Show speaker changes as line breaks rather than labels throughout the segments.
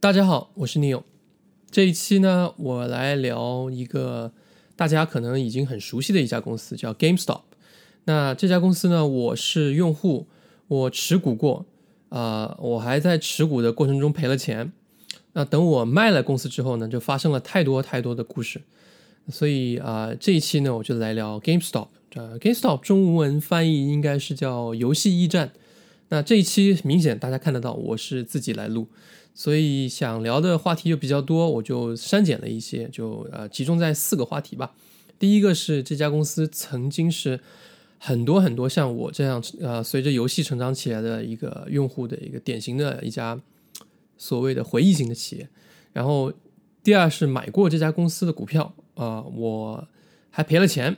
大家好，我是 Neil。这一期呢，我来聊一个大家可能已经很熟悉的一家公司，叫 GameStop。那这家公司呢，我是用户，我持股过，啊，我还在持股的过程中赔了钱。那等我卖了公司之后呢，就发生了太多太多的故事。所以啊，这一期呢，我就来聊 GameStop。呃，GameStop 中文翻译应该是叫游戏驿站。那这一期明显大家看得到，我是自己来录。所以想聊的话题就比较多，我就删减了一些，就呃集中在四个话题吧。第一个是这家公司曾经是很多很多像我这样呃随着游戏成长起来的一个用户的一个典型的一家所谓的回忆型的企业。然后第二是买过这家公司的股票啊，我还赔了钱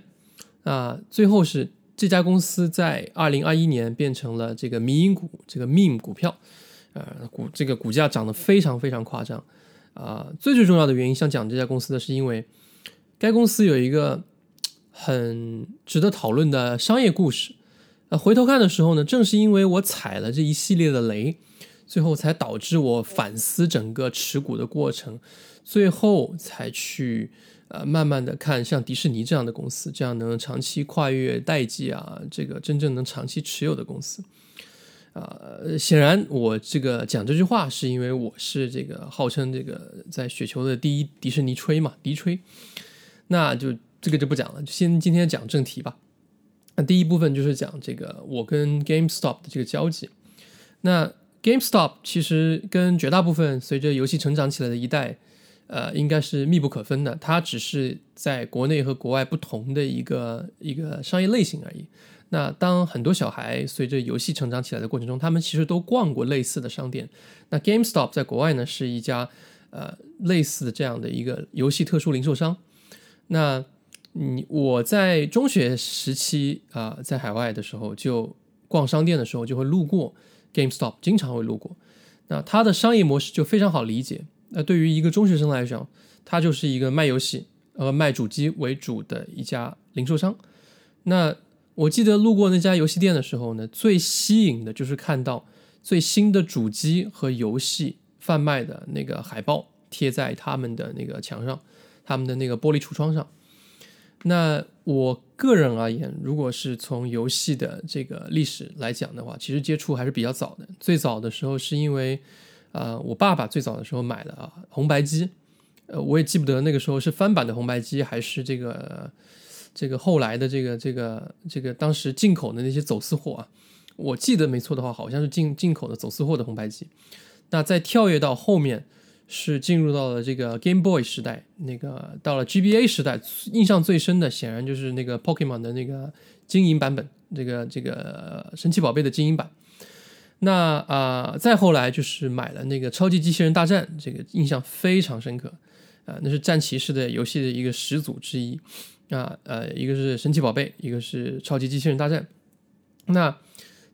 啊。最后是这家公司在二零二一年变成了这个民营股，这个 meme 股票。呃，股这个股价涨得非常非常夸张，啊，最最重要的原因想讲这家公司的是因为，该公司有一个很值得讨论的商业故事，呃，回头看的时候呢，正是因为我踩了这一系列的雷，最后才导致我反思整个持股的过程，最后才去呃慢慢的看像迪士尼这样的公司，这样能长期跨越代际啊，这个真正能长期持有的公司。呃，显然我这个讲这句话是因为我是这个号称这个在雪球的第一迪士尼吹嘛，迪吹，那就这个就不讲了，就先今天讲正题吧。那第一部分就是讲这个我跟 GameStop 的这个交集。那 GameStop 其实跟绝大部分随着游戏成长起来的一代，呃，应该是密不可分的。它只是在国内和国外不同的一个一个商业类型而已。那当很多小孩随着游戏成长起来的过程中，他们其实都逛过类似的商店。那 GameStop 在国外呢是一家呃类似的这样的一个游戏特殊零售商。那你我在中学时期啊，在海外的时候就逛商店的时候就会路过 GameStop，经常会路过。那它的商业模式就非常好理解。那对于一个中学生来讲，它就是一个卖游戏呃卖主机为主的一家零售商。那我记得路过那家游戏店的时候呢，最吸引的就是看到最新的主机和游戏贩卖的那个海报贴在他们的那个墙上，他们的那个玻璃橱窗上。那我个人而言，如果是从游戏的这个历史来讲的话，其实接触还是比较早的。最早的时候是因为，呃，我爸爸最早的时候买了啊红白机，呃，我也记不得那个时候是翻版的红白机还是这个。这个后来的这个这个这个当时进口的那些走私货啊，我记得没错的话，好像是进进口的走私货的红白机。那再跳跃到后面，是进入到了这个 Game Boy 时代，那个到了 GBA 时代，印象最深的显然就是那个 Pokemon 的那个金银版本，这个这个神奇宝贝的金银版。那啊，再后来就是买了那个超级机器人大战，这个印象非常深刻啊，那是战骑士的游戏的一个始祖之一。啊，呃，一个是神奇宝贝，一个是超级机器人大战。那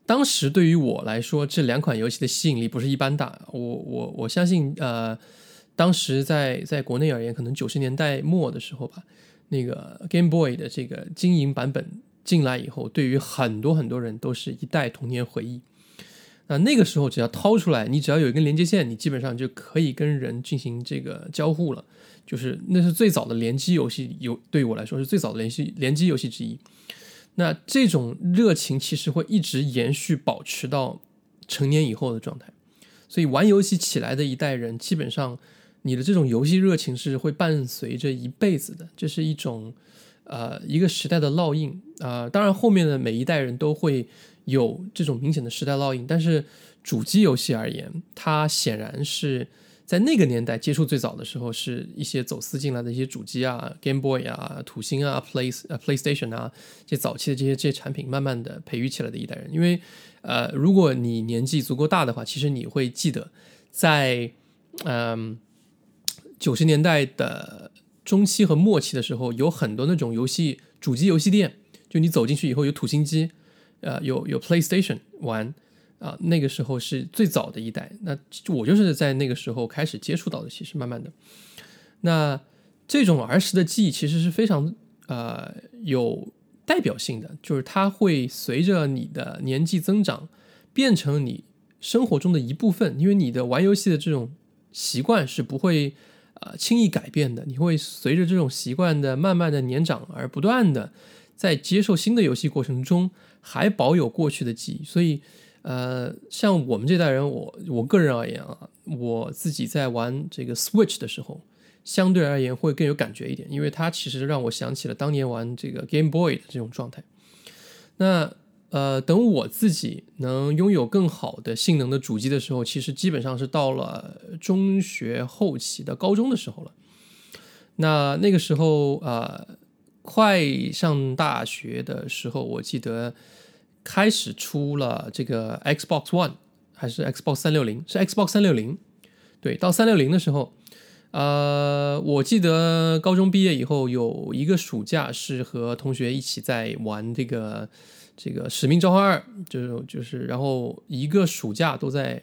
当时对于我来说，这两款游戏的吸引力不是一般大。我我我相信，呃，当时在在国内而言，可能九十年代末的时候吧，那个 Game Boy 的这个经营版本进来以后，对于很多很多人都是一代童年回忆。那那个时候，只要掏出来，你只要有一根连接线，你基本上就可以跟人进行这个交互了。就是那是最早的联机游戏，有对于我来说是最早的联系联机游戏之一。那这种热情其实会一直延续，保持到成年以后的状态。所以玩游戏起来的一代人，基本上你的这种游戏热情是会伴随着一辈子的，这是一种呃一个时代的烙印啊。当然后面的每一代人都会有这种明显的时代烙印，但是主机游戏而言，它显然是。在那个年代接触最早的时候，是一些走私进来的一些主机啊，Game Boy 啊，土星啊，Play 呃 PlayStation 啊，这早期的这些这些产品，慢慢的培育起来的一代人。因为，呃，如果你年纪足够大的话，其实你会记得，在嗯九十年代的中期和末期的时候，有很多那种游戏主机游戏店，就你走进去以后有土星机，呃，有有 PlayStation 玩。啊，那个时候是最早的一代，那我就是在那个时候开始接触到的。其实慢慢的，那这种儿时的记忆其实是非常呃有代表性的，就是它会随着你的年纪增长变成你生活中的一部分，因为你的玩游戏的这种习惯是不会呃轻易改变的，你会随着这种习惯的慢慢的年长而不断的在接受新的游戏过程中还保有过去的记忆。所以，呃，像我们这代人，我我个人而言啊，我自己在玩这个 Switch 的时候，相对而言会更有感觉一点，因为它其实让我想起了当年玩这个 Game Boy 的这种状态。那呃，等我自己能拥有更好的性能的主机的时候，其实基本上是到了中学后期的高中的时候了。那那个时候呃，快上大学的时候，我记得开始出了这个 Xbox One 还是 Xbox 三六零？是 Xbox 三六零。对，到三六零的时候，呃，我记得高中毕业以后有一个暑假是和同学一起在玩这个。这个《使命召唤二》就是就是，然后一个暑假都在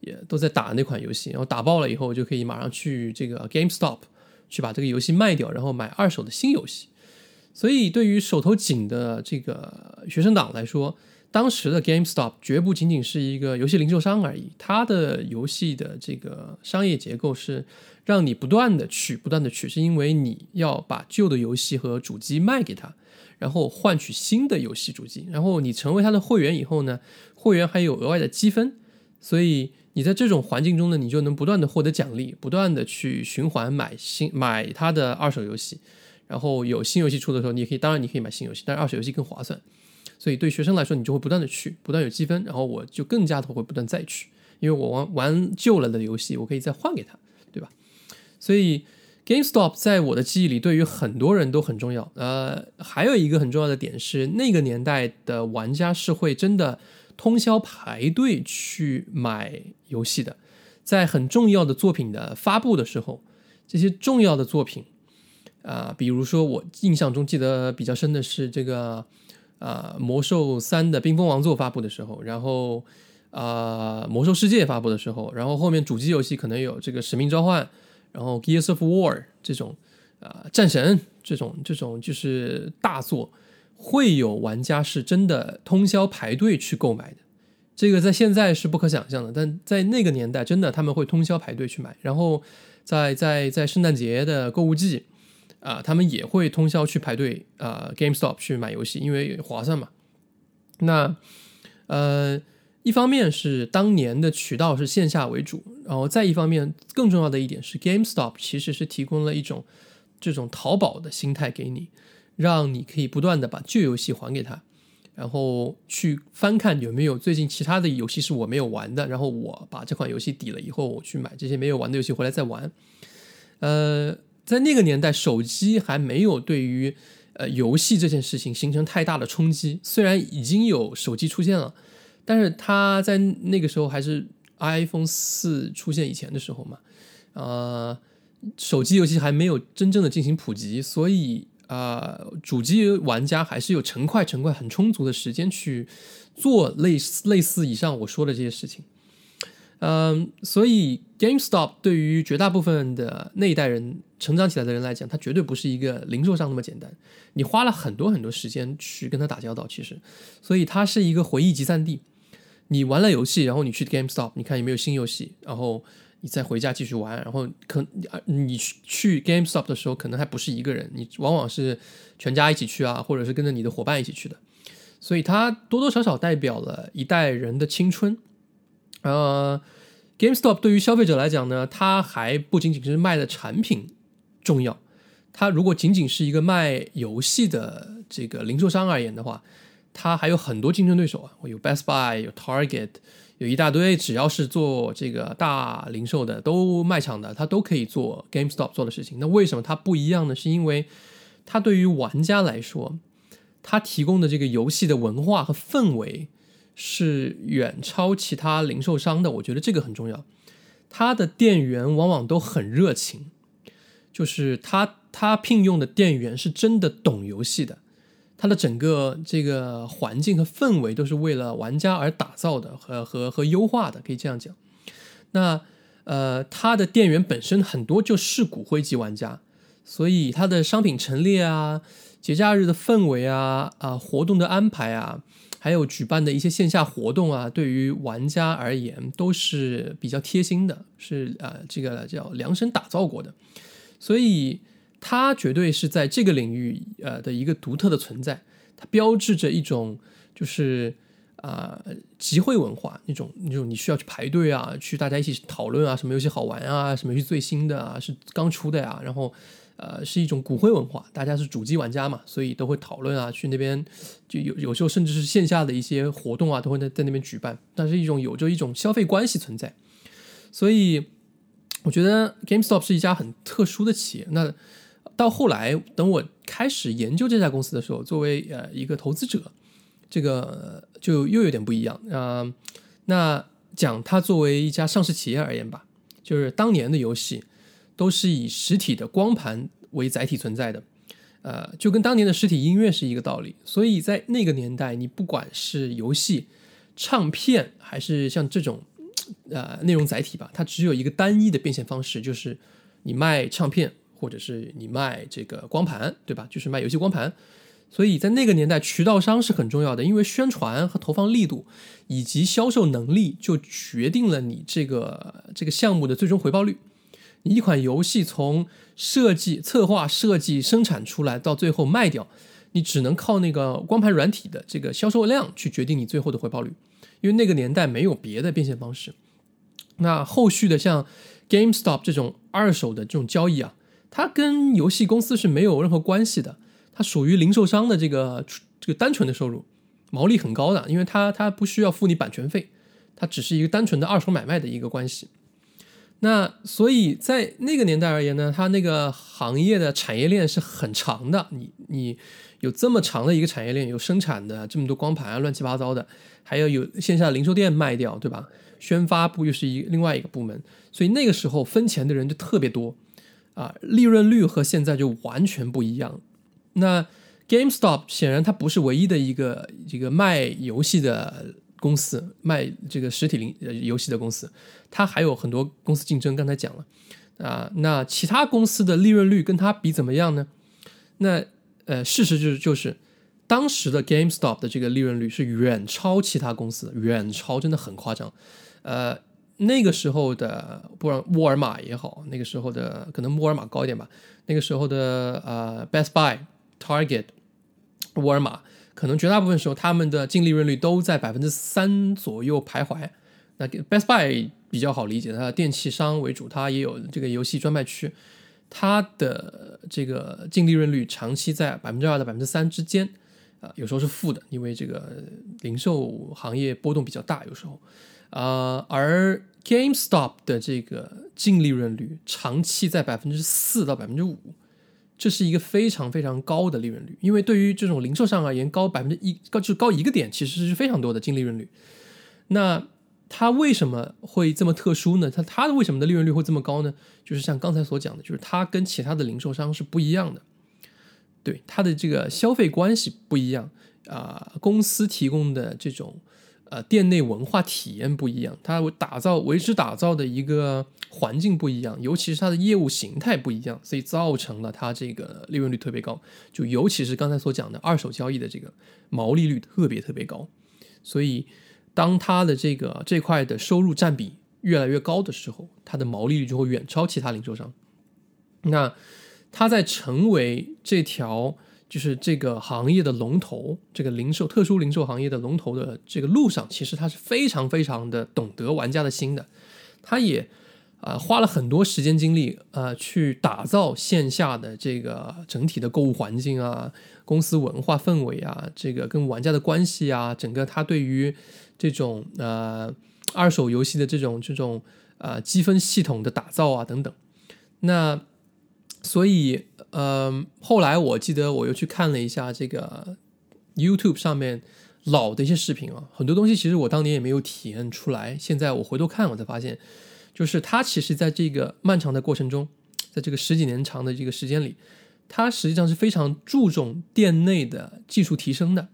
也都在打那款游戏，然后打爆了以后就可以马上去这个 GameStop 去把这个游戏卖掉，然后买二手的新游戏。所以对于手头紧的这个学生党来说，当时的 GameStop 绝不仅仅是一个游戏零售商而已，它的游戏的这个商业结构是让你不断的去不断的去，是因为你要把旧的游戏和主机卖给他。然后换取新的游戏主机，然后你成为他的会员以后呢，会员还有额外的积分，所以你在这种环境中呢，你就能不断的获得奖励，不断的去循环买新买他的二手游戏，然后有新游戏出的时候，你也可以，当然你可以买新游戏，但是二手游戏更划算，所以对学生来说，你就会不断的去，不断有积分，然后我就更加的会不断再去，因为我玩玩旧了的游戏，我可以再换给他，对吧？所以。GameStop 在我的记忆里，对于很多人都很重要。呃，还有一个很重要的点是，那个年代的玩家是会真的通宵排队去买游戏的。在很重要的作品的发布的时候，这些重要的作品，啊，比如说我印象中记得比较深的是这个，啊，魔兽三的冰封王座发布的时候，然后啊，魔兽世界发布的时候，然后后面主机游戏可能有这个使命召唤。然后《Gears of War》这种，啊，战神这种这种就是大作，会有玩家是真的通宵排队去购买的。这个在现在是不可想象的，但在那个年代，真的他们会通宵排队去买。然后在在在圣诞节的购物季，啊，他们也会通宵去排队啊，GameStop 去买游戏，因为划算嘛。那呃。一方面是当年的渠道是线下为主，然后再一方面更重要的一点是，GameStop 其实是提供了一种这种淘宝的心态给你，让你可以不断的把旧游戏还给他，然后去翻看有没有最近其他的游戏是我没有玩的，然后我把这款游戏抵了以后，我去买这些没有玩的游戏回来再玩。呃，在那个年代，手机还没有对于呃游戏这件事情形成太大的冲击，虽然已经有手机出现了。但是它在那个时候还是 iPhone 四出现以前的时候嘛，呃，手机游戏还没有真正的进行普及，所以啊，主机玩家还是有成块成块很充足的时间去做类似类似以上我说的这些事情。嗯，所以 GameStop 对于绝大部分的那一代人成长起来的人来讲，它绝对不是一个零售商那么简单。你花了很多很多时间去跟他打交道，其实，所以它是一个回忆集散地。你玩了游戏，然后你去 GameStop，你看有没有新游戏，然后你再回家继续玩。然后可你去 GameStop 的时候，可能还不是一个人，你往往是全家一起去啊，或者是跟着你的伙伴一起去的。所以它多多少少代表了一代人的青春。呃，GameStop 对于消费者来讲呢，它还不仅仅是卖的产品重要，它如果仅仅是一个卖游戏的这个零售商而言的话。它还有很多竞争对手啊，有 Best Buy，有 Target，有一大堆，只要是做这个大零售的，都卖场的，它都可以做 GameStop 做的事情。那为什么它不一样呢？是因为它对于玩家来说，它提供的这个游戏的文化和氛围是远超其他零售商的。我觉得这个很重要。他的店员往往都很热情，就是他他聘用的店员是真的懂游戏的。他的整个这个环境和氛围都是为了玩家而打造的，和和和优化的，可以这样讲。那呃，他的店员本身很多就是骨灰级玩家，所以他的商品陈列啊、节假日的氛围啊、啊活动的安排啊，还有举办的一些线下活动啊，对于玩家而言都是比较贴心的，是呃这个叫量身打造过的，所以它绝对是在这个领域呃的一个独特的存在，它标志着一种就是啊集会文化那种那种你需要去排队啊，去大家一起讨论啊，什么游戏好玩啊，什么游戏最新的啊，是刚出的呀，然后。呃，是一种骨灰文化，大家是主机玩家嘛，所以都会讨论啊，去那边就有有时候甚至是线下的一些活动啊，都会在在那边举办。但是一种有着一种消费关系存在，所以我觉得 GameStop 是一家很特殊的企业。那到后来，等我开始研究这家公司的时候，作为呃一个投资者，这个就又有点不一样啊。那讲它作为一家上市企业而言吧，就是当年的游戏。都是以实体的光盘为载体存在的，呃，就跟当年的实体音乐是一个道理。所以在那个年代，你不管是游戏、唱片，还是像这种呃内容载体吧，它只有一个单一的变现方式，就是你卖唱片，或者是你卖这个光盘，对吧？就是卖游戏光盘。所以在那个年代，渠道商是很重要的，因为宣传和投放力度以及销售能力，就决定了你这个这个项目的最终回报率。一款游戏从设计、策划、设计、生产出来到最后卖掉，你只能靠那个光盘软体的这个销售量去决定你最后的回报率，因为那个年代没有别的变现方式。那后续的像 GameStop 这种二手的这种交易啊，它跟游戏公司是没有任何关系的，它属于零售商的这个这个单纯的收入，毛利很高的，因为它它不需要付你版权费，它只是一个单纯的二手买卖的一个关系。那所以在那个年代而言呢，它那个行业的产业链是很长的。你你有这么长的一个产业链，有生产的这么多光盘啊，乱七八糟的，还要有线下零售店卖掉，对吧？宣发部又是一另外一个部门，所以那个时候分钱的人就特别多啊，利润率和现在就完全不一样。那 GameStop 显然它不是唯一的一个这个卖游戏的。公司卖这个实体零呃游戏的公司，它还有很多公司竞争。刚才讲了啊，那其他公司的利润率跟它比怎么样呢？那呃，事实就是就是当时的 GameStop 的这个利润率是远超其他公司，远超真的很夸张。呃，那个时候的不然沃尔玛也好，那个时候的可能沃尔玛高一点吧。那个时候的呃 Best Buy、Target、沃尔玛。可能绝大部分时候，他们的净利润率都在百分之三左右徘徊。那 Best Buy 比较好理解，它的电器商为主，它也有这个游戏专卖区，它的这个净利润率长期在百分之二到百分之三之间，啊，有时候是负的，因为这个零售行业波动比较大，有时候，啊，而 GameStop 的这个净利润率长期在百分之四到百分之五。这是一个非常非常高的利润率，因为对于这种零售商而言，高百分之一高就高一个点，其实是非常多的净利润率。那它为什么会这么特殊呢？它它的为什么的利润率会这么高呢？就是像刚才所讲的，就是它跟其他的零售商是不一样的，对它的这个消费关系不一样啊，公司提供的这种。呃，店内文化体验不一样，它打造为之打造的一个环境不一样，尤其是它的业务形态不一样，所以造成了它这个利润率特别高。就尤其是刚才所讲的二手交易的这个毛利率特别特别高，所以当它的这个这块的收入占比越来越高的时候，它的毛利率就会远超其他零售商。那它在成为这条。就是这个行业的龙头，这个零售特殊零售行业的龙头的这个路上，其实他是非常非常的懂得玩家的心的，他也啊花了很多时间精力啊去打造线下的这个整体的购物环境啊，公司文化氛围啊，这个跟玩家的关系啊，整个他对于这种呃二手游戏的这种这种啊积分系统的打造啊等等，那所以。嗯，后来我记得我又去看了一下这个 YouTube 上面老的一些视频啊，很多东西其实我当年也没有体验出来。现在我回头看，我才发现，就是他其实在这个漫长的过程中，在这个十几年长的这个时间里，他实际上是非常注重店内的技术提升的。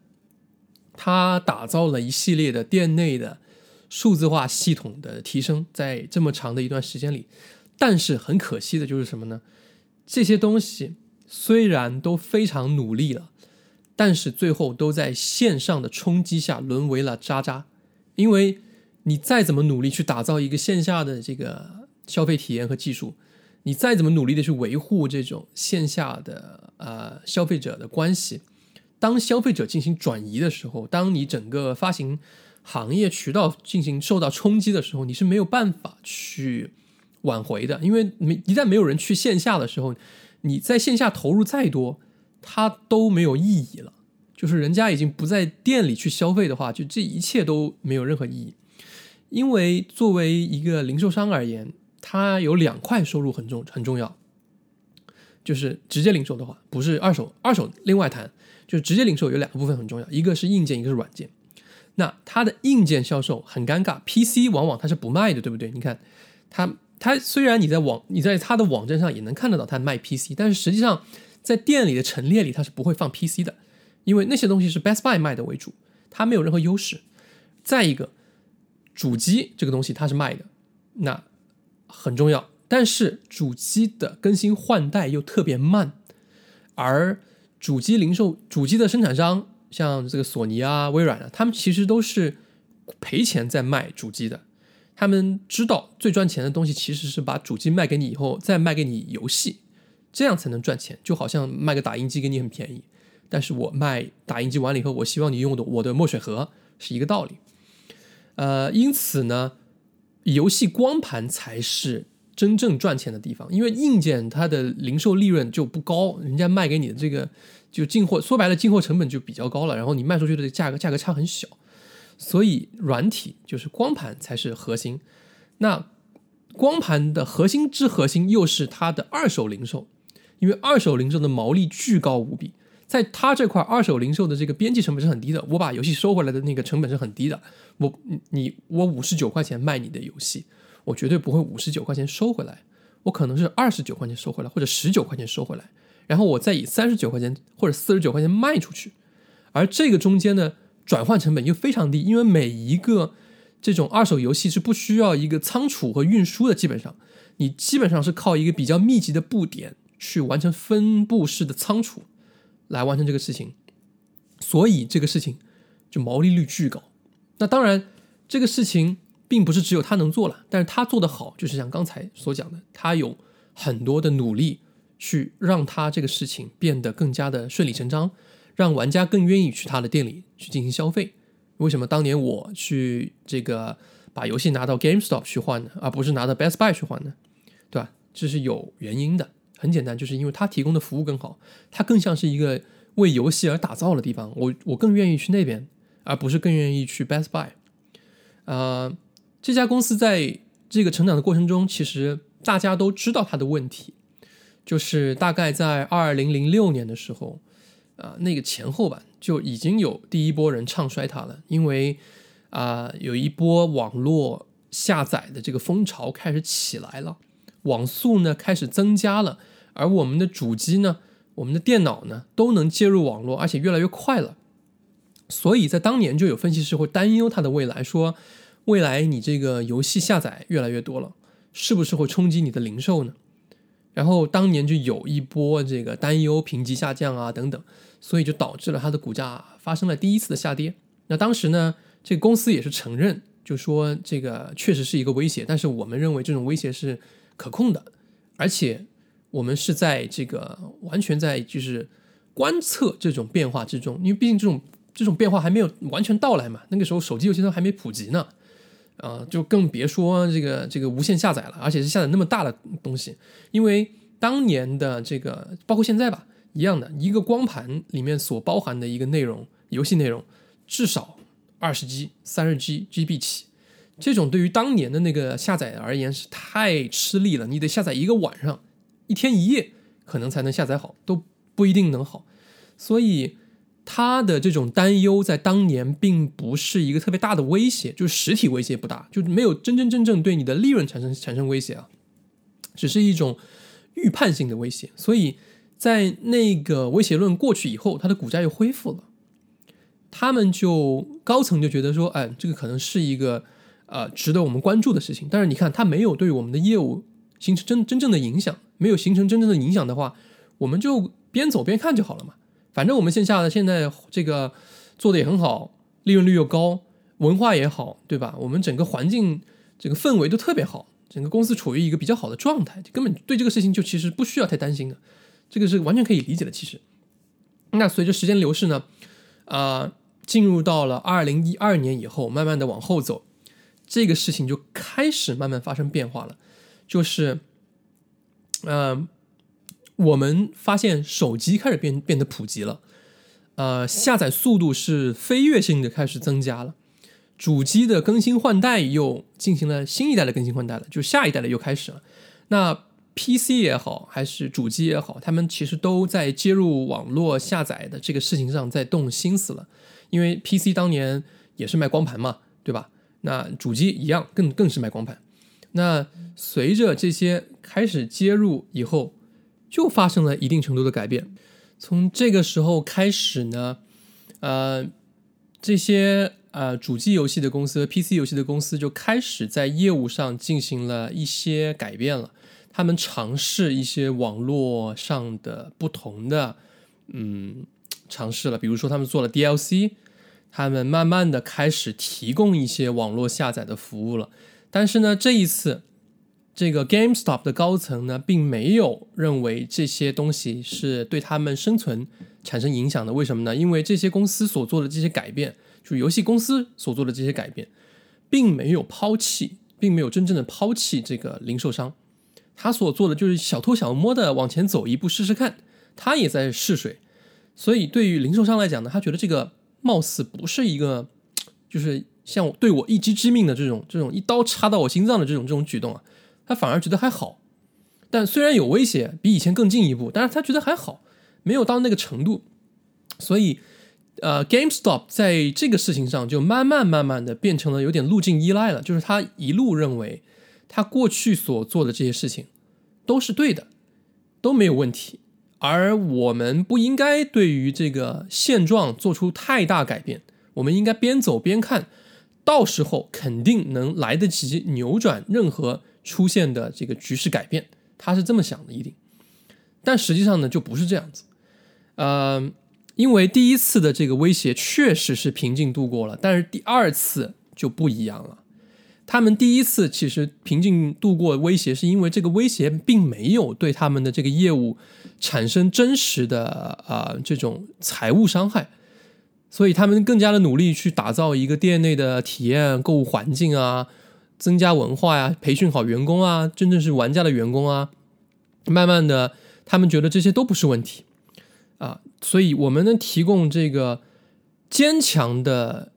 他打造了一系列的店内的数字化系统的提升，在这么长的一段时间里，但是很可惜的就是什么呢？这些东西虽然都非常努力了，但是最后都在线上的冲击下沦为了渣渣，因为你再怎么努力去打造一个线下的这个消费体验和技术，你再怎么努力的去维护这种线下的呃消费者的关系，当消费者进行转移的时候，当你整个发行行业渠道进行受到冲击的时候，你是没有办法去挽回的，因为没一旦没有人去线下的时候，你在线下投入再多。它都没有意义了，就是人家已经不在店里去消费的话，就这一切都没有任何意义。因为作为一个零售商而言，它有两块收入很重很重要，就是直接零售的话，不是二手，二手另外谈，就是直接零售有两个部分很重要，一个是硬件，一个是软件。那它的硬件销售很尴尬，PC 往往它是不卖的，对不对？你看，它它虽然你在网你在它的网站上也能看得到它卖 PC，但是实际上。在店里的陈列里，它是不会放 PC 的，因为那些东西是 Best Buy 卖的为主，它没有任何优势。再一个，主机这个东西它是卖的，那很重要，但是主机的更新换代又特别慢，而主机零售、主机的生产商，像这个索尼啊、微软啊，他们其实都是赔钱在卖主机的，他们知道最赚钱的东西其实是把主机卖给你以后，再卖给你游戏。这样才能赚钱，就好像卖个打印机给你很便宜，但是我卖打印机完了以后，我希望你用的我的墨水盒是一个道理。呃，因此呢，游戏光盘才是真正赚钱的地方，因为硬件它的零售利润就不高，人家卖给你的这个就进货，说白了进货成本就比较高了，然后你卖出去的价格价格差很小，所以软体就是光盘才是核心。那光盘的核心之核心又是它的二手零售。因为二手零售的毛利巨高无比，在它这块二手零售的这个边际成本是很低的。我把游戏收回来的那个成本是很低的。我你我五十九块钱卖你的游戏，我绝对不会五十九块钱收回来，我可能是二十九块钱收回来，或者十九块钱收回来，然后我再以三十九块钱或者四十九块钱卖出去。而这个中间呢转换成本又非常低，因为每一个这种二手游戏是不需要一个仓储和运输的，基本上你基本上是靠一个比较密集的布点。去完成分布式的仓储，来完成这个事情，所以这个事情就毛利率巨高。那当然，这个事情并不是只有他能做了，但是他做的好，就是像刚才所讲的，他有很多的努力去让他这个事情变得更加的顺理成章，让玩家更愿意去他的店里去进行消费。为什么当年我去这个把游戏拿到 GameStop 去换呢，而不是拿到 Best Buy 去换呢？对吧？这是有原因的。很简单，就是因为它提供的服务更好，它更像是一个为游戏而打造的地方。我我更愿意去那边，而不是更愿意去 Best Buy。呃，这家公司在这个成长的过程中，其实大家都知道它的问题，就是大概在二零零六年的时候，啊，那个前后吧，就已经有第一波人唱衰它了，因为啊，有一波网络下载的这个风潮开始起来了，网速呢开始增加了。而我们的主机呢，我们的电脑呢，都能接入网络，而且越来越快了。所以在当年就有分析师会担忧它的未来，说未来你这个游戏下载越来越多了，是不是会冲击你的零售呢？然后当年就有一波这个担忧评级下降啊等等，所以就导致了它的股价发生了第一次的下跌。那当时呢，这个公司也是承认，就说这个确实是一个威胁，但是我们认为这种威胁是可控的，而且。我们是在这个完全在就是观测这种变化之中，因为毕竟这种这种变化还没有完全到来嘛。那个时候手机游戏都还没普及呢，啊，就更别说这个这个无线下载了，而且是下载那么大的东西。因为当年的这个，包括现在吧，一样的一个光盘里面所包含的一个内容，游戏内容至少二十 G、三十 G GB 起，这种对于当年的那个下载而言是太吃力了，你得下载一个晚上。一天一夜可能才能下载好，都不一定能好，所以他的这种担忧在当年并不是一个特别大的威胁，就是实体威胁不大，就没有真真正正对你的利润产生产生威胁啊，只是一种预判性的威胁。所以在那个威胁论过去以后，它的股价又恢复了，他们就高层就觉得说，哎，这个可能是一个呃值得我们关注的事情。但是你看，它没有对我们的业务形成真真正的影响。没有形成真正的影响的话，我们就边走边看就好了嘛。反正我们线下的现在这个做的也很好，利润率又高，文化也好，对吧？我们整个环境这个氛围都特别好，整个公司处于一个比较好的状态，根本对这个事情就其实不需要太担心的，这个是完全可以理解的。其实，那随着时间流逝呢，啊，进入到了二零一二年以后，慢慢的往后走，这个事情就开始慢慢发生变化了，就是，嗯。我们发现手机开始变变得普及了，呃，下载速度是飞跃性的开始增加了，主机的更新换代又进行了新一代的更新换代了，就下一代的又开始了。那 PC 也好，还是主机也好，他们其实都在接入网络下载的这个事情上在动心思了，因为 PC 当年也是卖光盘嘛，对吧？那主机一样，更更是卖光盘。那随着这些开始接入以后，就发生了一定程度的改变。从这个时候开始呢，呃，这些呃主机游戏的公司和、PC 游戏的公司就开始在业务上进行了一些改变了。他们尝试一些网络上的不同的嗯尝试了，比如说他们做了 DLC，他们慢慢的开始提供一些网络下载的服务了。但是呢，这一次。这个 GameStop 的高层呢，并没有认为这些东西是对他们生存产生影响的。为什么呢？因为这些公司所做的这些改变，就是游戏公司所做的这些改变，并没有抛弃，并没有真正的抛弃这个零售商。他所做的就是小偷小摸的往前走一步试试看，他也在试水。所以对于零售商来讲呢，他觉得这个貌似不是一个，就是像对我一击致命的这种这种一刀插到我心脏的这种这种举动啊。他反而觉得还好，但虽然有威胁，比以前更进一步，但是他觉得还好，没有到那个程度。所以，呃，GameStop 在这个事情上就慢慢慢慢的变成了有点路径依赖了，就是他一路认为他过去所做的这些事情都是对的，都没有问题，而我们不应该对于这个现状做出太大改变，我们应该边走边看，到时候肯定能来得及扭转任何。出现的这个局势改变，他是这么想的，一定，但实际上呢，就不是这样子。呃，因为第一次的这个威胁确实是平静度过了，但是第二次就不一样了。他们第一次其实平静度过威胁，是因为这个威胁并没有对他们的这个业务产生真实的啊这种财务伤害，所以他们更加的努力去打造一个店内的体验购物环境啊。增加文化呀，培训好员工啊，真正是玩家的员工啊，慢慢的，他们觉得这些都不是问题啊，所以我们能提供这个坚强的、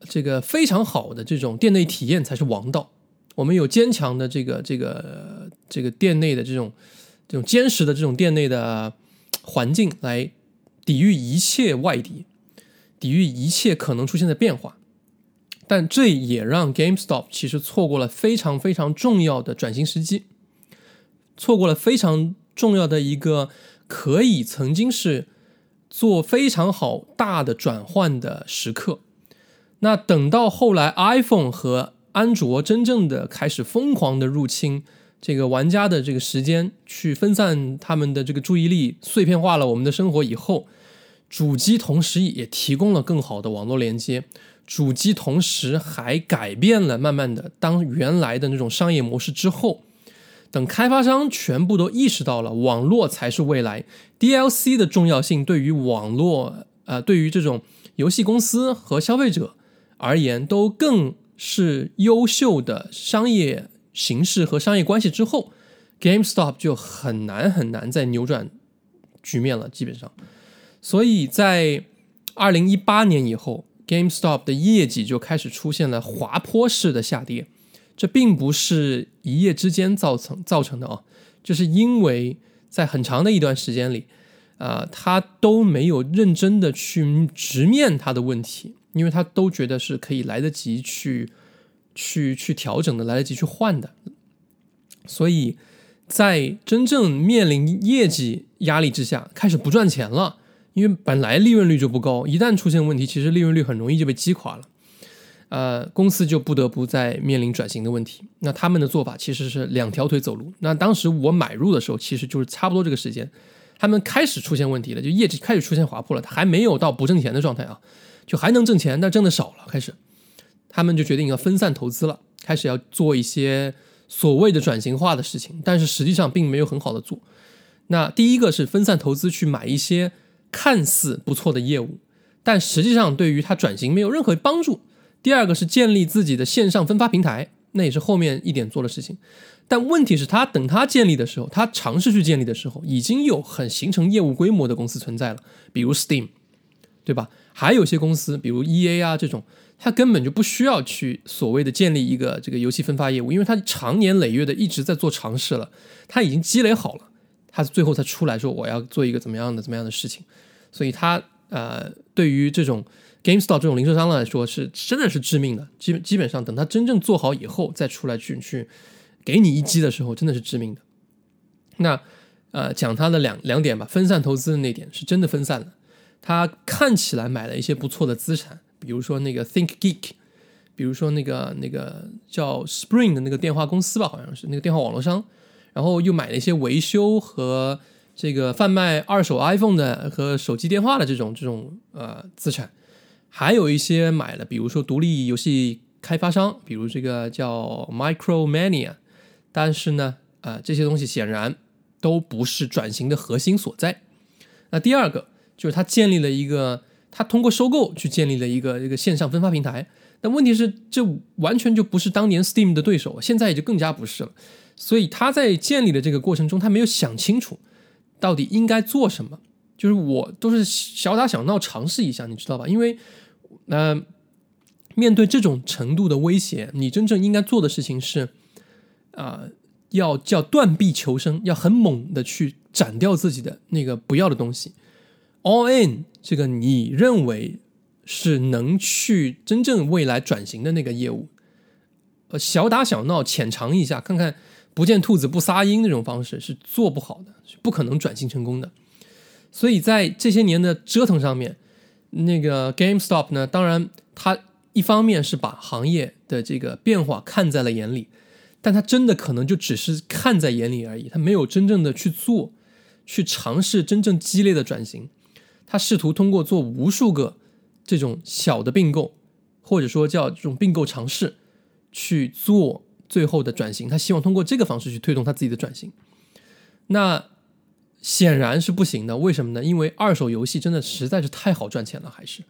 这个非常好的这种店内体验才是王道。我们有坚强的这个、这个、这个店内的这种、这种坚实的这种店内的环境，来抵御一切外敌，抵御一切可能出现的变化。但这也让 GameStop 其实错过了非常非常重要的转型时机，错过了非常重要的一个可以曾经是做非常好大的转换的时刻。那等到后来 iPhone 和安卓真正的开始疯狂的入侵这个玩家的这个时间，去分散他们的这个注意力，碎片化了我们的生活以后，主机同时也提供了更好的网络连接。主机同时还改变了，慢慢的，当原来的那种商业模式之后，等开发商全部都意识到了网络才是未来，DLC 的重要性对于网络，呃，对于这种游戏公司和消费者而言，都更是优秀的商业形式和商业关系之后，GameStop 就很难很难再扭转局面了，基本上，所以在二零一八年以后。GameStop 的业绩就开始出现了滑坡式的下跌，这并不是一夜之间造成造成的啊，就是因为在很长的一段时间里，啊，他都没有认真的去直面他的问题，因为他都觉得是可以来得及去去去调整的，来得及去换的，所以在真正面临业绩压力之下，开始不赚钱了。因为本来利润率就不高，一旦出现问题，其实利润率很容易就被击垮了。呃，公司就不得不在面临转型的问题。那他们的做法其实是两条腿走路。那当时我买入的时候，其实就是差不多这个时间，他们开始出现问题了，就业绩开始出现滑坡了，还没有到不挣钱的状态啊，就还能挣钱，但挣的少了。开始，他们就决定要分散投资了，开始要做一些所谓的转型化的事情，但是实际上并没有很好的做。那第一个是分散投资去买一些看似不错的业务，但实际上对于他转型没有任何帮助。第二个是建立自己的线上分发平台，那也是后面一点做的事情。但问题是，他等他建立的时候，他尝试去建立的时候，已经有很形成业务规模的公司存在了，比如 Steam，对吧？还有些公司，比如 EA 啊这种，他根本就不需要去所谓的建立一个这个游戏分发业务，因为他长年累月的一直在做尝试了，他已经积累好了，他最后才出来说我要做一个怎么样的怎么样的事情，所以他呃，对于这种 GameStop 这种零售商来说是真的是致命的，基基本上等他真正做好以后再出来去去。给你一击的时候，真的是致命的。那，呃，讲他的两两点吧，分散投资的那点是真的分散了。他看起来买了一些不错的资产，比如说那个 ThinkGeek，比如说那个那个叫 Spring 的那个电话公司吧，好像是那个电话网络商。然后又买了一些维修和这个贩卖二手 iPhone 的和手机电话的这种这种呃资产，还有一些买了，比如说独立游戏开发商，比如这个叫 Micromania。但是呢，啊，这些东西显然都不是转型的核心所在。那第二个就是他建立了一个，他通过收购去建立了一个这个线上分发平台。但问题是，这完全就不是当年 Steam 的对手，现在也就更加不是了。所以他在建立的这个过程中，他没有想清楚到底应该做什么。就是我都是小打小闹尝试一下，你知道吧？因为，呃，面对这种程度的威胁，你真正应该做的事情是。啊，要叫断臂求生，要很猛的去斩掉自己的那个不要的东西。All in 这个你认为是能去真正未来转型的那个业务，呃，小打小闹浅尝一下，看看不见兔子不撒鹰那种方式是做不好的，是不可能转型成功的。所以在这些年的折腾上面，那个 GameStop 呢，当然它一方面是把行业的这个变化看在了眼里。但他真的可能就只是看在眼里而已，他没有真正的去做，去尝试真正激烈的转型。他试图通过做无数个这种小的并购，或者说叫这种并购尝试，去做最后的转型。他希望通过这个方式去推动他自己的转型。那显然是不行的，为什么呢？因为二手游戏真的实在是太好赚钱了，还是，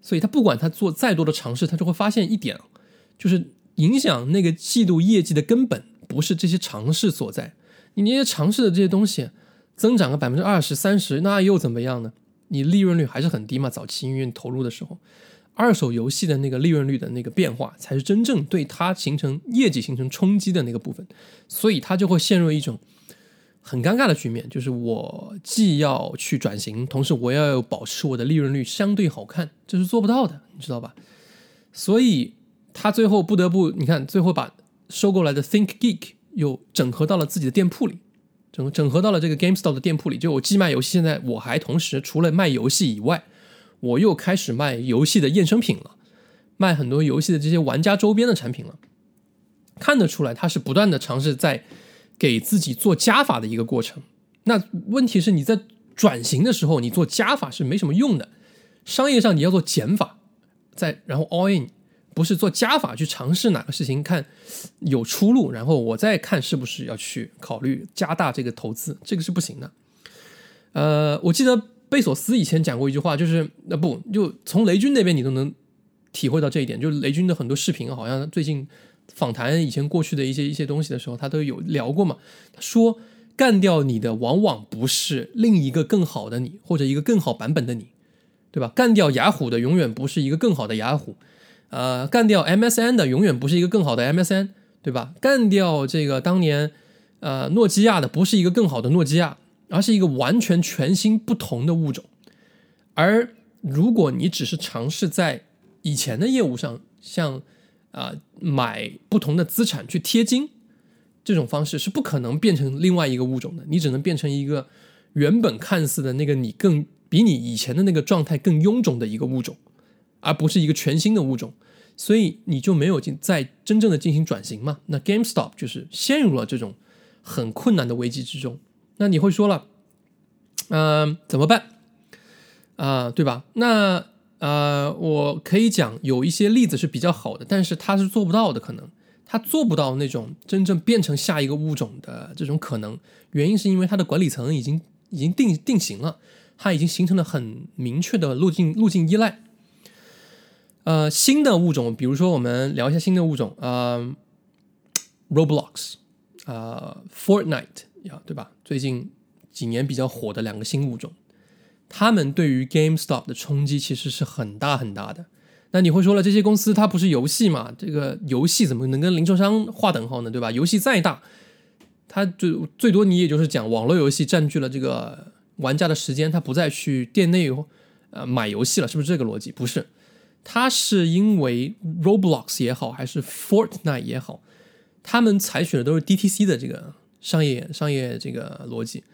所以他不管他做再多的尝试，他就会发现一点，就是。影响那个季度业绩的根本不是这些尝试所在，你那些尝试的这些东西增长个百分之二十三十，那又怎么样呢？你利润率还是很低嘛。早期因为投入的时候，二手游戏的那个利润率的那个变化，才是真正对它形成业绩形成冲击的那个部分，所以它就会陷入一种很尴尬的局面，就是我既要去转型，同时我要保持我的利润率相对好看，这是做不到的，你知道吧？所以。他最后不得不，你看，最后把收购来的 ThinkGeek 又整合到了自己的店铺里，整整合到了这个 GameStop 的店铺里。就我既卖游戏，现在我还同时除了卖游戏以外，我又开始卖游戏的衍生品了，卖很多游戏的这些玩家周边的产品了。看得出来，他是不断的尝试在给自己做加法的一个过程。那问题是，你在转型的时候，你做加法是没什么用的。商业上你要做减法，再然后 All In。不是做加法去尝试哪个事情看有出路，然后我再看是不是要去考虑加大这个投资，这个是不行的。呃，我记得贝索斯以前讲过一句话，就是那不就从雷军那边你都能体会到这一点，就是雷军的很多视频，好像最近访谈以前过去的一些一些东西的时候，他都有聊过嘛。他说干掉你的往往不是另一个更好的你，或者一个更好版本的你，对吧？干掉雅虎的永远不是一个更好的雅虎。呃，干掉 MSN 的永远不是一个更好的 MSN，对吧？干掉这个当年呃诺基亚的不是一个更好的诺基亚，而是一个完全全新不同的物种。而如果你只是尝试在以前的业务上，像啊买不同的资产去贴金这种方式，是不可能变成另外一个物种的。你只能变成一个原本看似的那个你更比你以前的那个状态更臃肿的一个物种。而不是一个全新的物种，所以你就没有进在真正的进行转型嘛？那 GameStop 就是陷入了这种很困难的危机之中。那你会说了，嗯，怎么办？啊，对吧？那呃，我可以讲有一些例子是比较好的，但是他是做不到的，可能他做不到那种真正变成下一个物种的这种可能。原因是因为他的管理层已经已经定定型了，他已经形成了很明确的路径路径依赖。呃，新的物种，比如说我们聊一下新的物种，呃，Roblox，呃，Fortnite 呀，对吧？最近几年比较火的两个新物种。他们对于 GameStop 的冲击其实是很大很大的。那你会说了，这些公司它不是游戏嘛？这个游戏怎么能跟零售商划等号呢？对吧？游戏再大，它就最多你也就是讲网络游戏占据了这个玩家的时间，他不再去店内呃买游戏了，是不是这个逻辑？不是，它是因为 Roblox 也好，还是 Fortnite 也好，他们采取的都是 DTC 的这个商业商业这个逻辑。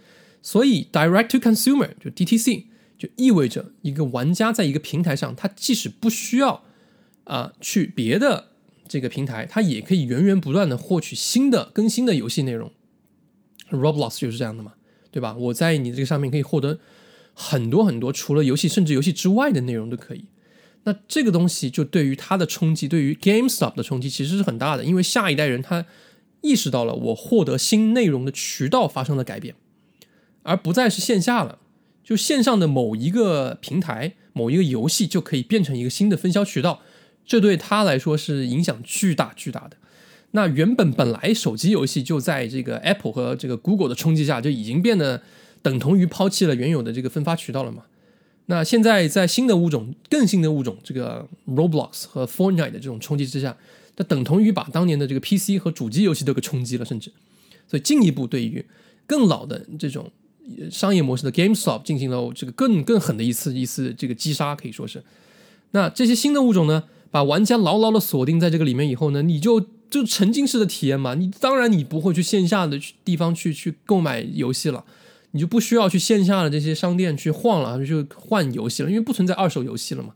所以，direct to consumer 就 DTC 就意味着一个玩家在一个平台上，他即使不需要啊去别的这个平台，他也可以源源不断的获取新的更新的游戏内容。Roblox 就是这样的嘛，对吧？我在你这个上面可以获得很多很多除了游戏甚至游戏之外的内容都可以。那这个东西就对于它的冲击，对于 GameStop 的冲击其实是很大的，因为下一代人他意识到了我获得新内容的渠道发生了改变。而不再是线下了，就线上的某一个平台、某一个游戏就可以变成一个新的分销渠道，这对他来说是影响巨大巨大的。那原本本来手机游戏就在这个 Apple 和这个 Google 的冲击下就已经变得等同于抛弃了原有的这个分发渠道了嘛？那现在在新的物种、更新的物种这个 Roblox 和 Fortnite 的这种冲击之下，它等同于把当年的这个 PC 和主机游戏都给冲击了，甚至所以进一步对于更老的这种。商业模式的 GameStop 进行了这个更更狠的一次一次这个击杀，可以说是。那这些新的物种呢，把玩家牢牢的锁定在这个里面以后呢，你就就沉浸式的体验嘛。你当然你不会去线下的地方去去购买游戏了，你就不需要去线下的这些商店去晃了，就换游戏了，因为不存在二手游戏了嘛。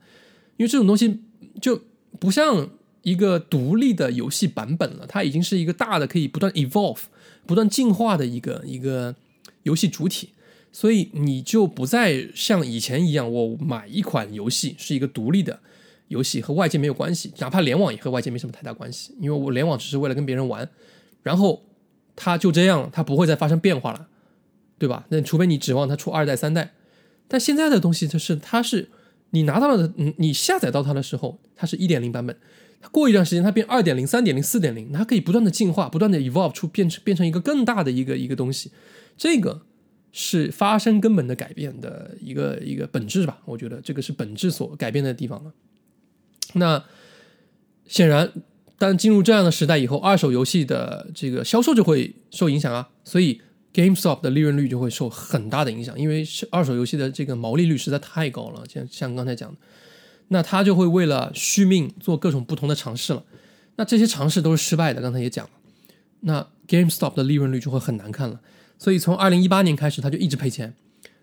因为这种东西就不像一个独立的游戏版本了，它已经是一个大的可以不断 evolve、不断进化的一个一个。游戏主体，所以你就不再像以前一样，我买一款游戏是一个独立的游戏，和外界没有关系，哪怕联网也和外界没什么太大关系，因为我联网只是为了跟别人玩，然后它就这样，它不会再发生变化了，对吧？那除非你指望它出二代、三代，但现在的东西就是它是你拿到了，嗯，你下载到它的时候，它是一点零版本，过一段时间它变二点零、三点零、四点零，它可以不断的进化，不断的 evolve 出变成变成一个更大的一个一个东西。这个是发生根本的改变的一个一个本质吧？我觉得这个是本质所改变的地方了。那显然，当进入这样的时代以后，二手游戏的这个销售就会受影响啊，所以 GameStop 的利润率就会受很大的影响，因为二手游戏的这个毛利率实在太高了。像像刚才讲的，那他就会为了续命做各种不同的尝试了。那这些尝试都是失败的，刚才也讲了。那 GameStop 的利润率就会很难看了。所以从二零一八年开始，他就一直赔钱，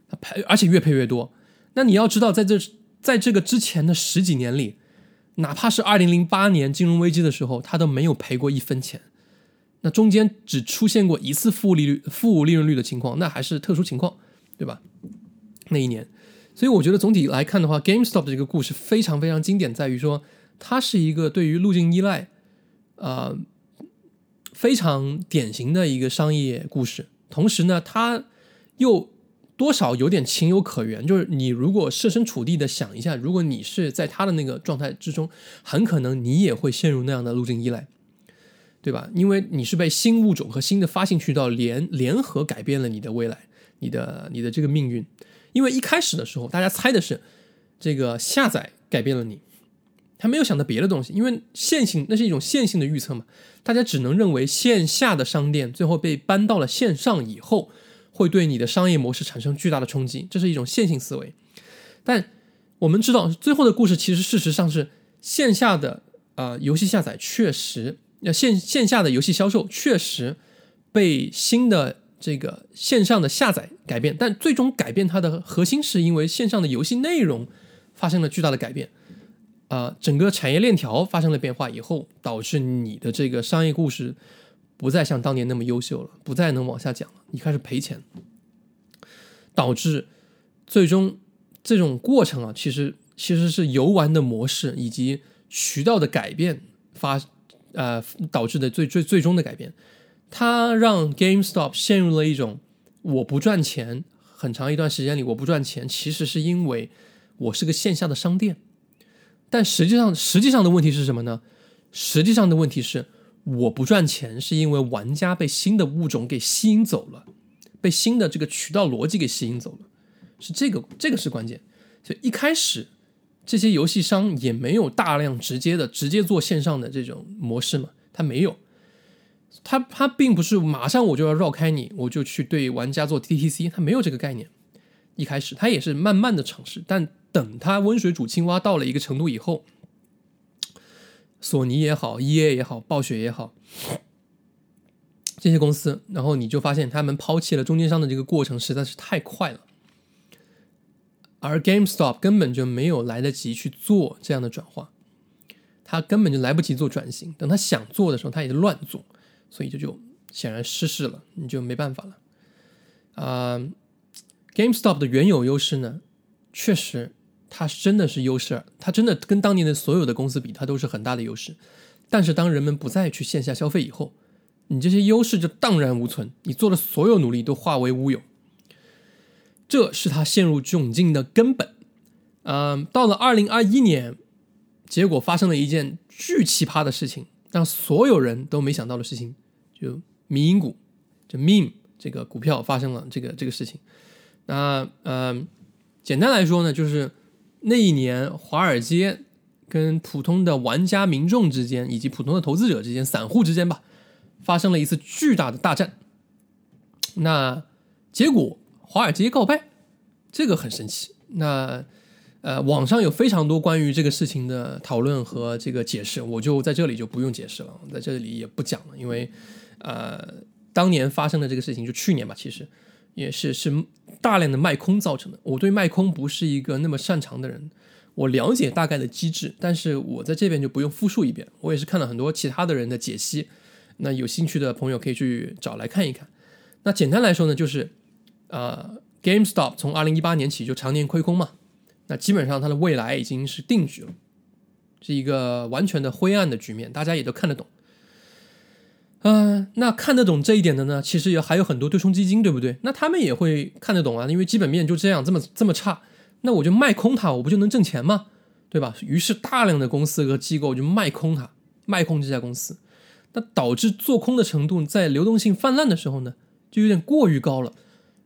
他赔，而且越赔越多。那你要知道，在这在这个之前的十几年里，哪怕是二零零八年金融危机的时候，他都没有赔过一分钱。那中间只出现过一次负利率、负利润率的情况，那还是特殊情况，对吧？那一年，所以我觉得总体来看的话，GameStop 这个故事非常非常经典，在于说它是一个对于路径依赖，呃，非常典型的一个商业故事。同时呢，它又多少有点情有可原。就是你如果设身处地的想一下，如果你是在他的那个状态之中，很可能你也会陷入那样的路径依赖，对吧？因为你是被新物种和新的发行渠道联联合改变了你的未来，你的你的这个命运。因为一开始的时候，大家猜的是这个下载改变了你，他没有想到别的东西，因为线性那是一种线性的预测嘛。大家只能认为线下的商店最后被搬到了线上以后，会对你的商业模式产生巨大的冲击，这是一种线性思维。但我们知道，最后的故事其实事实上是线下的呃游戏下载确实，线线下的游戏销售确实被新的这个线上的下载改变，但最终改变它的核心是因为线上的游戏内容发生了巨大的改变。啊，整个产业链条发生了变化以后，导致你的这个商业故事不再像当年那么优秀了，不再能往下讲了，你开始赔钱。导致最终这种过程啊，其实其实是游玩的模式以及渠道的改变发呃导致的最最最终的改变。它让 GameStop 陷入了一种我不赚钱，很长一段时间里我不赚钱，其实是因为我是个线下的商店。但实际上，实际上的问题是什么呢？实际上的问题是，我不赚钱是因为玩家被新的物种给吸引走了，被新的这个渠道逻辑给吸引走了，是这个这个是关键。所以一开始这些游戏商也没有大量直接的直接做线上的这种模式嘛，他没有。他他并不是马上我就要绕开你，我就去对玩家做 TTC，他没有这个概念。一开始他也是慢慢的尝试，但等他温水煮青蛙到了一个程度以后，索尼也好，EA 也好，暴雪也好，这些公司，然后你就发现他们抛弃了中间商的这个过程实在是太快了，而 GameStop 根本就没有来得及去做这样的转化，他根本就来不及做转型，等他想做的时候，他也就乱做。所以这就显然失势了，你就没办法了。啊，GameStop 的原有优势呢，确实它真的是优势，它真的跟当年的所有的公司比，它都是很大的优势。但是当人们不再去线下消费以后，你这些优势就荡然无存，你做的所有努力都化为乌有。这是他陷入窘境的根本。嗯，到了二零二一年，结果发生了一件巨奇葩的事情，让所有人都没想到的事情。就民营股，就 meme 这个股票发生了这个这个事情。那呃，简单来说呢，就是那一年华尔街跟普通的玩家民众之间，以及普通的投资者之间、散户之间吧，发生了一次巨大的大战。那结果华尔街告败，这个很神奇。那呃，网上有非常多关于这个事情的讨论和这个解释，我就在这里就不用解释了，在这里也不讲了，因为。呃，当年发生的这个事情，就去年吧，其实也是是大量的卖空造成的。我对卖空不是一个那么擅长的人，我了解大概的机制，但是我在这边就不用复述一遍。我也是看了很多其他的人的解析，那有兴趣的朋友可以去找来看一看。那简单来说呢，就是呃，GameStop 从二零一八年起就常年亏空嘛，那基本上它的未来已经是定局了，是一个完全的灰暗的局面，大家也都看得懂。嗯，那看得懂这一点的呢，其实也还有很多对冲基金，对不对？那他们也会看得懂啊，因为基本面就这样，这么这么差，那我就卖空它，我不就能挣钱吗？对吧？于是大量的公司和机构就卖空它，卖空这家公司，那导致做空的程度在流动性泛滥的时候呢，就有点过于高了，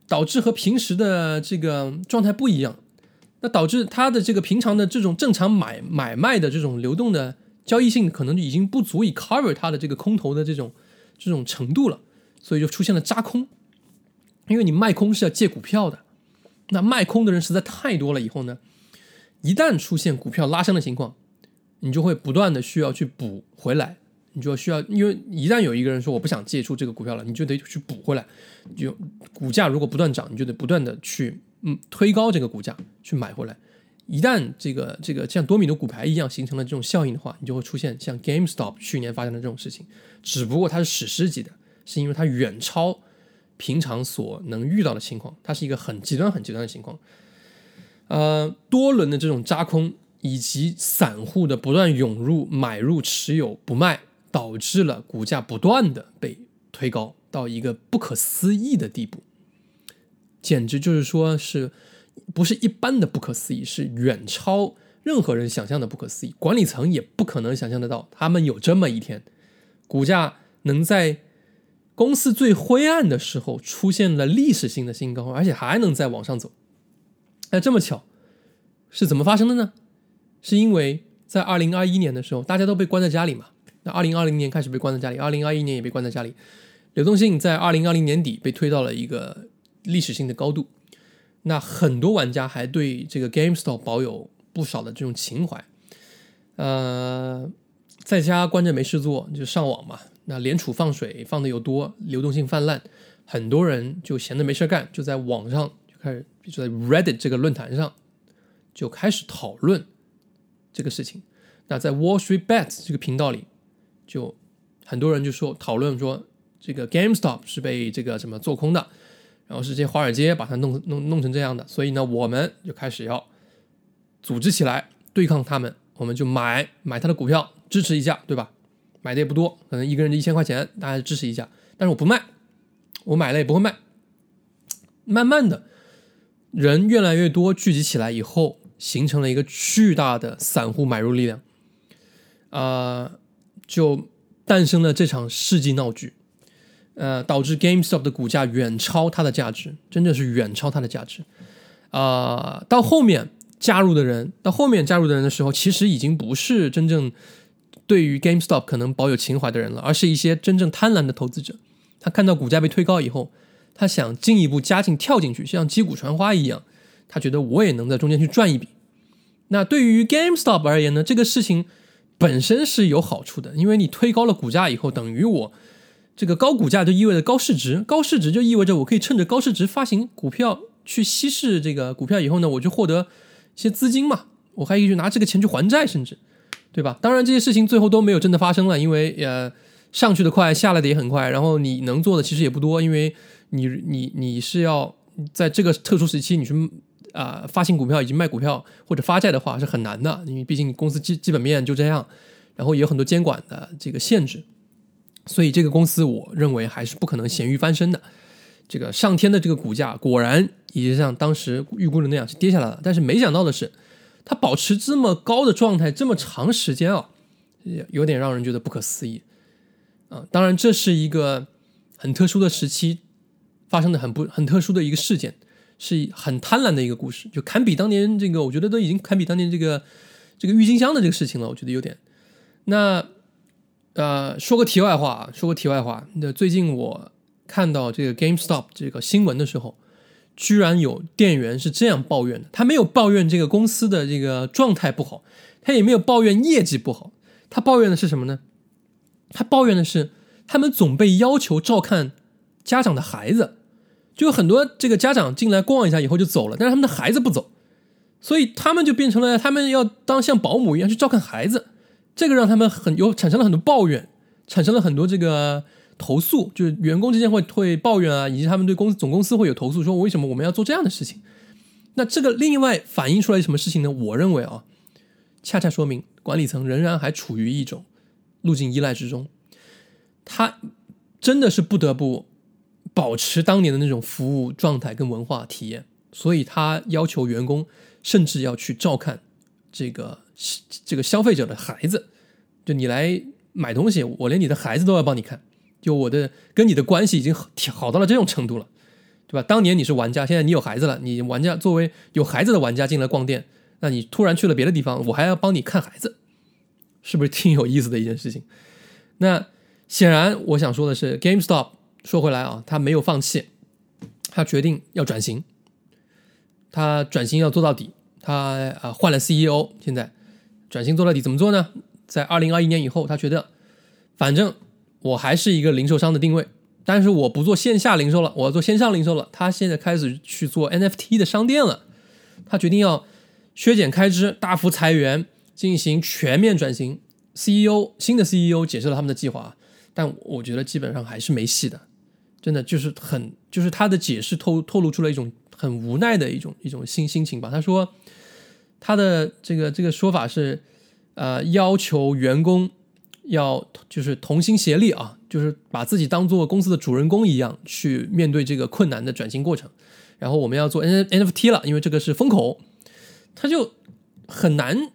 导致和平时的这个状态不一样，那导致它的这个平常的这种正常买买卖的这种流动的交易性可能已经不足以 cover 它的这个空头的这种。这种程度了，所以就出现了扎空，因为你卖空是要借股票的，那卖空的人实在太多了，以后呢，一旦出现股票拉升的情况，你就会不断的需要去补回来，你就需要，因为一旦有一个人说我不想借出这个股票了，你就得去补回来，就股价如果不断涨，你就得不断的去嗯推高这个股价去买回来。一旦这个这个像多米诺骨牌一样形成了这种效应的话，你就会出现像 GameStop 去年发生的这种事情。只不过它是史诗级的，是因为它远超平常所能遇到的情况，它是一个很极端、很极端的情况。呃，多轮的这种扎空以及散户的不断涌入买入持有不卖，导致了股价不断的被推高到一个不可思议的地步，简直就是说是。不是一般的不可思议，是远超任何人想象的不可思议。管理层也不可能想象得到，他们有这么一天，股价能在公司最灰暗的时候出现了历史性的新高，而且还能再往上走。那，这么巧，是怎么发生的呢？是因为在二零二一年的时候，大家都被关在家里嘛。那二零二零年开始被关在家里，二零二一年也被关在家里，流动性在二零二零年底被推到了一个历史性的高度。那很多玩家还对这个 GameStop 保有不少的这种情怀，呃，在家关着没事做就上网嘛。那联储放水放的又多，流动性泛滥，很多人就闲着没事干，就在网上就开始就在 Reddit 这个论坛上就开始讨论这个事情。那在 Wall Street Bets 这个频道里，就很多人就说讨论说这个 GameStop 是被这个什么做空的。然后是这些华尔街把它弄弄弄成这样的，所以呢，我们就开始要组织起来对抗他们，我们就买买他的股票，支持一下，对吧？买的也不多，可能一个人就一千块钱，大家支持一下。但是我不卖，我买了也不会卖。慢慢的，人越来越多聚集起来以后，形成了一个巨大的散户买入力量，啊，就诞生了这场世纪闹剧。呃，导致 GameStop 的股价远超它的价值，真的是远超它的价值。啊，到后面加入的人，到后面加入的人的时候，其实已经不是真正对于 GameStop 可能保有情怀的人了，而是一些真正贪婪的投资者。他看到股价被推高以后，他想进一步加进跳进去，像击鼓传花一样，他觉得我也能在中间去赚一笔。那对于 GameStop 而言呢，这个事情本身是有好处的，因为你推高了股价以后，等于我。这个高股价就意味着高市值，高市值就意味着我可以趁着高市值发行股票去稀释这个股票，以后呢，我就获得一些资金嘛，我还可以去拿这个钱去还债，甚至，对吧？当然这些事情最后都没有真的发生了，因为呃上去的快，下来的也很快，然后你能做的其实也不多，因为你你你是要在这个特殊时期你去啊发行股票以及卖股票或者发债的话是很难的，因为毕竟公司基基本面就这样，然后也有很多监管的这个限制。所以这个公司，我认为还是不可能咸鱼翻身的。这个上天的这个股价，果然也像当时预估的那样是跌下来了。但是没想到的是，它保持这么高的状态这么长时间啊，有点让人觉得不可思议啊。当然，这是一个很特殊的时期发生的很不很特殊的一个事件，是很贪婪的一个故事，就堪比当年这个，我觉得都已经堪比当年这个这个郁金香的这个事情了。我觉得有点那。呃，说个题外话，说个题外话。那最近我看到这个 GameStop 这个新闻的时候，居然有店员是这样抱怨的。他没有抱怨这个公司的这个状态不好，他也没有抱怨业绩不好，他抱怨的是什么呢？他抱怨的是他们总被要求照看家长的孩子，就有很多这个家长进来逛一下以后就走了，但是他们的孩子不走，所以他们就变成了他们要当像保姆一样去照看孩子。这个让他们很有产生了很多抱怨，产生了很多这个投诉，就是员工之间会会抱怨啊，以及他们对公司总公司会有投诉，说为什么我们要做这样的事情？那这个另外反映出来什么事情呢？我认为啊，恰恰说明管理层仍然还处于一种路径依赖之中，他真的是不得不保持当年的那种服务状态跟文化体验，所以他要求员工甚至要去照看这个。这个消费者的孩子，就你来买东西，我连你的孩子都要帮你看，就我的跟你的关系已经好到了这种程度了，对吧？当年你是玩家，现在你有孩子了，你玩家作为有孩子的玩家进来逛店，那你突然去了别的地方，我还要帮你看孩子，是不是挺有意思的一件事情？那显然我想说的是，GameStop 说回来啊，他没有放弃，他决定要转型，他转型要做到底，他啊换了 CEO，现在。转型做到底怎么做呢？在二零二一年以后，他觉得，反正我还是一个零售商的定位，但是我不做线下零售了，我要做线上零售了。他现在开始去做 NFT 的商店了。他决定要削减开支，大幅裁员，进行全面转型。CEO 新的 CEO 解释了他们的计划，但我觉得基本上还是没戏的。真的就是很，就是他的解释透透露出了一种很无奈的一种一种心心情吧。他说。他的这个这个说法是，呃，要求员工要就是同心协力啊，就是把自己当做公司的主人公一样去面对这个困难的转型过程。然后我们要做 N NFT 了，因为这个是风口，他就很难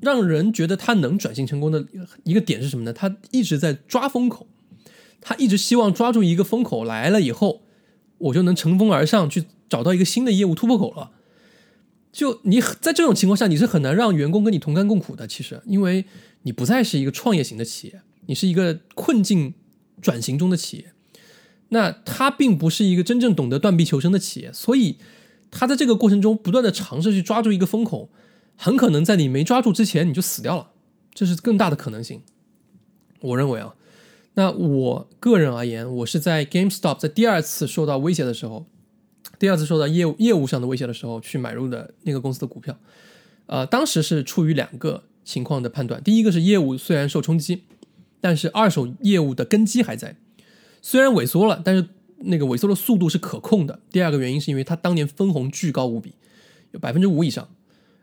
让人觉得他能转型成功的一个点是什么呢？他一直在抓风口，他一直希望抓住一个风口来了以后，我就能乘风而上去找到一个新的业务突破口了。就你在这种情况下，你是很难让员工跟你同甘共苦的。其实，因为你不再是一个创业型的企业，你是一个困境转型中的企业。那他并不是一个真正懂得断臂求生的企业，所以他在这个过程中不断的尝试去抓住一个风口，很可能在你没抓住之前你就死掉了，这是更大的可能性。我认为啊，那我个人而言，我是在 GameStop 在第二次受到威胁的时候。第二次受到业务业务上的威胁的时候，去买入的那个公司的股票，呃，当时是出于两个情况的判断。第一个是业务虽然受冲击，但是二手业务的根基还在，虽然萎缩了，但是那个萎缩的速度是可控的。第二个原因是因为它当年分红巨高无比，有百分之五以上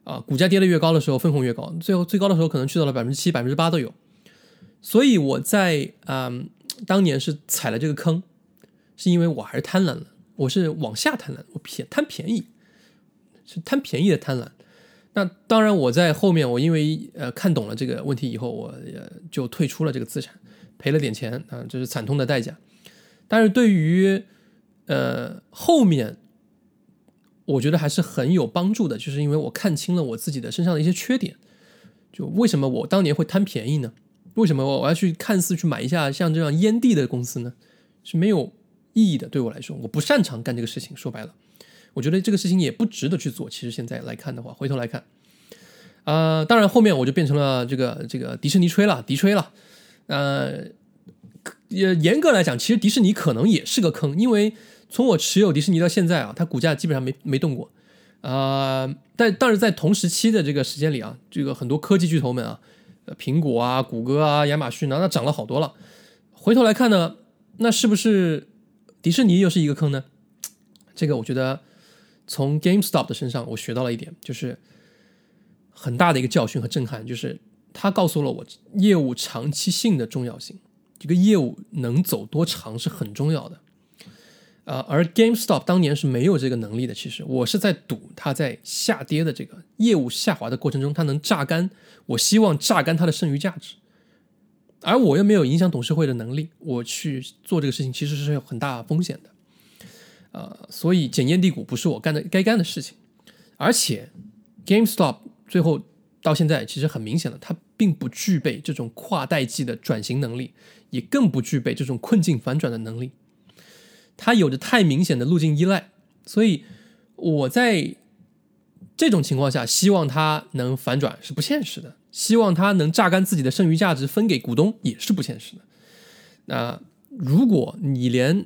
啊，股价跌得越高的时候，分红越高，最后最高的时候可能去到了百分之七、百分之八都有。所以我在嗯当年是踩了这个坑，是因为我还是贪婪了，我是往下贪婪，我便贪便宜，是贪便宜的贪婪。那当然，我在后面，我因为呃看懂了这个问题以后，我也就退出了这个资产，赔了点钱啊，这是惨痛的代价。但是对于呃后面，我觉得还是很有帮助的，就是因为我看清了我自己的身上的一些缺点。就为什么我当年会贪便宜呢？为什么我我要去看似去买一下像这样烟蒂的公司呢？是没有意义的，对我来说，我不擅长干这个事情。说白了。我觉得这个事情也不值得去做。其实现在来看的话，回头来看，啊，当然后面我就变成了这个这个迪士尼吹了，迪吹了。呃，也严格来讲，其实迪士尼可能也是个坑，因为从我持有迪士尼到现在啊，它股价基本上没没动过。啊，但但是在同时期的这个时间里啊，这个很多科技巨头们啊，苹果啊、谷歌啊、亚马逊啊，那涨了好多了。回头来看呢，那是不是迪士尼又是一个坑呢？这个我觉得。从 GameStop 的身上，我学到了一点，就是很大的一个教训和震撼，就是他告诉了我业务长期性的重要性。这个业务能走多长是很重要的。呃，而 GameStop 当年是没有这个能力的。其实我是在赌它在下跌的这个业务下滑的过程中，它能榨干。我希望榨干它的剩余价值，而我又没有影响董事会的能力，我去做这个事情其实是有很大风险的。呃，所以检验地股不是我干的该干的事情，而且 GameStop 最后到现在其实很明显了，它并不具备这种跨代际的转型能力，也更不具备这种困境反转的能力，它有着太明显的路径依赖，所以我在这种情况下希望它能反转是不现实的，希望他能榨干自己的剩余价值分给股东也是不现实的。那如果你连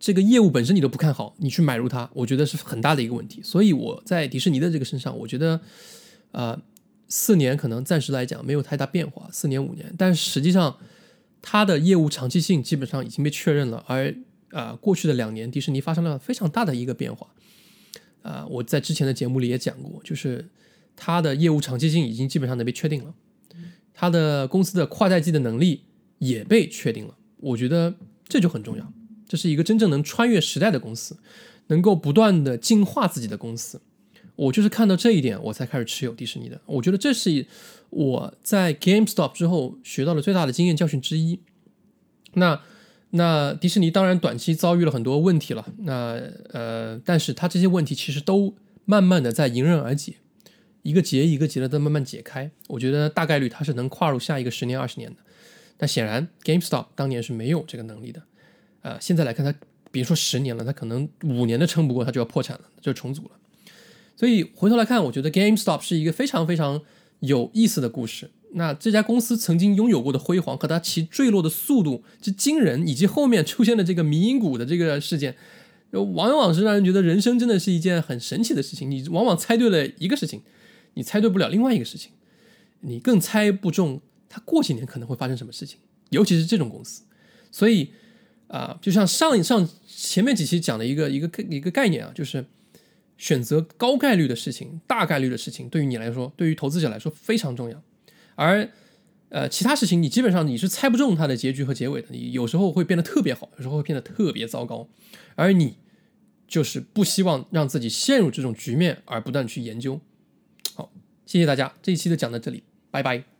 这个业务本身你都不看好，你去买入它，我觉得是很大的一个问题。所以我在迪士尼的这个身上，我觉得，呃，四年可能暂时来讲没有太大变化，四年五年，但实际上它的业务长期性基本上已经被确认了。而啊，过去的两年，迪士尼发生了非常大的一个变化。啊，我在之前的节目里也讲过，就是它的业务长期性已经基本上能被确定了，它的公司的跨代际的能力也被确定了。我觉得这就很重要。这是一个真正能穿越时代的公司，能够不断的进化自己的公司。我就是看到这一点，我才开始持有迪士尼的。我觉得这是我在 GameStop 之后学到的最大的经验教训之一。那那迪士尼当然短期遭遇了很多问题了。那呃，但是它这些问题其实都慢慢的在迎刃而解，一个结一个结的在慢慢解开。我觉得大概率它是能跨入下一个十年二十年的。但显然 GameStop 当年是没有这个能力的。呃，现在来看，它别说十年了，它可能五年都撑不过，它就要破产了，就重组了。所以回头来看，我觉得 GameStop 是一个非常非常有意思的故事。那这家公司曾经拥有过的辉煌和它其坠落的速度之惊人，以及后面出现的这个迷因股的这个事件，往往是让人觉得人生真的是一件很神奇的事情。你往往猜对了一个事情，你猜对不了另外一个事情，你更猜不中它过几年可能会发生什么事情，尤其是这种公司。所以。啊，就像上上前面几期讲的一个一个一个概念啊，就是选择高概率的事情、大概率的事情，对于你来说，对于投资者来说非常重要。而呃，其他事情你基本上你是猜不中它的结局和结尾的，你有时候会变得特别好，有时候会变得特别糟糕。而你就是不希望让自己陷入这种局面，而不断去研究。谢谢大家，这一期就讲到这里，拜拜。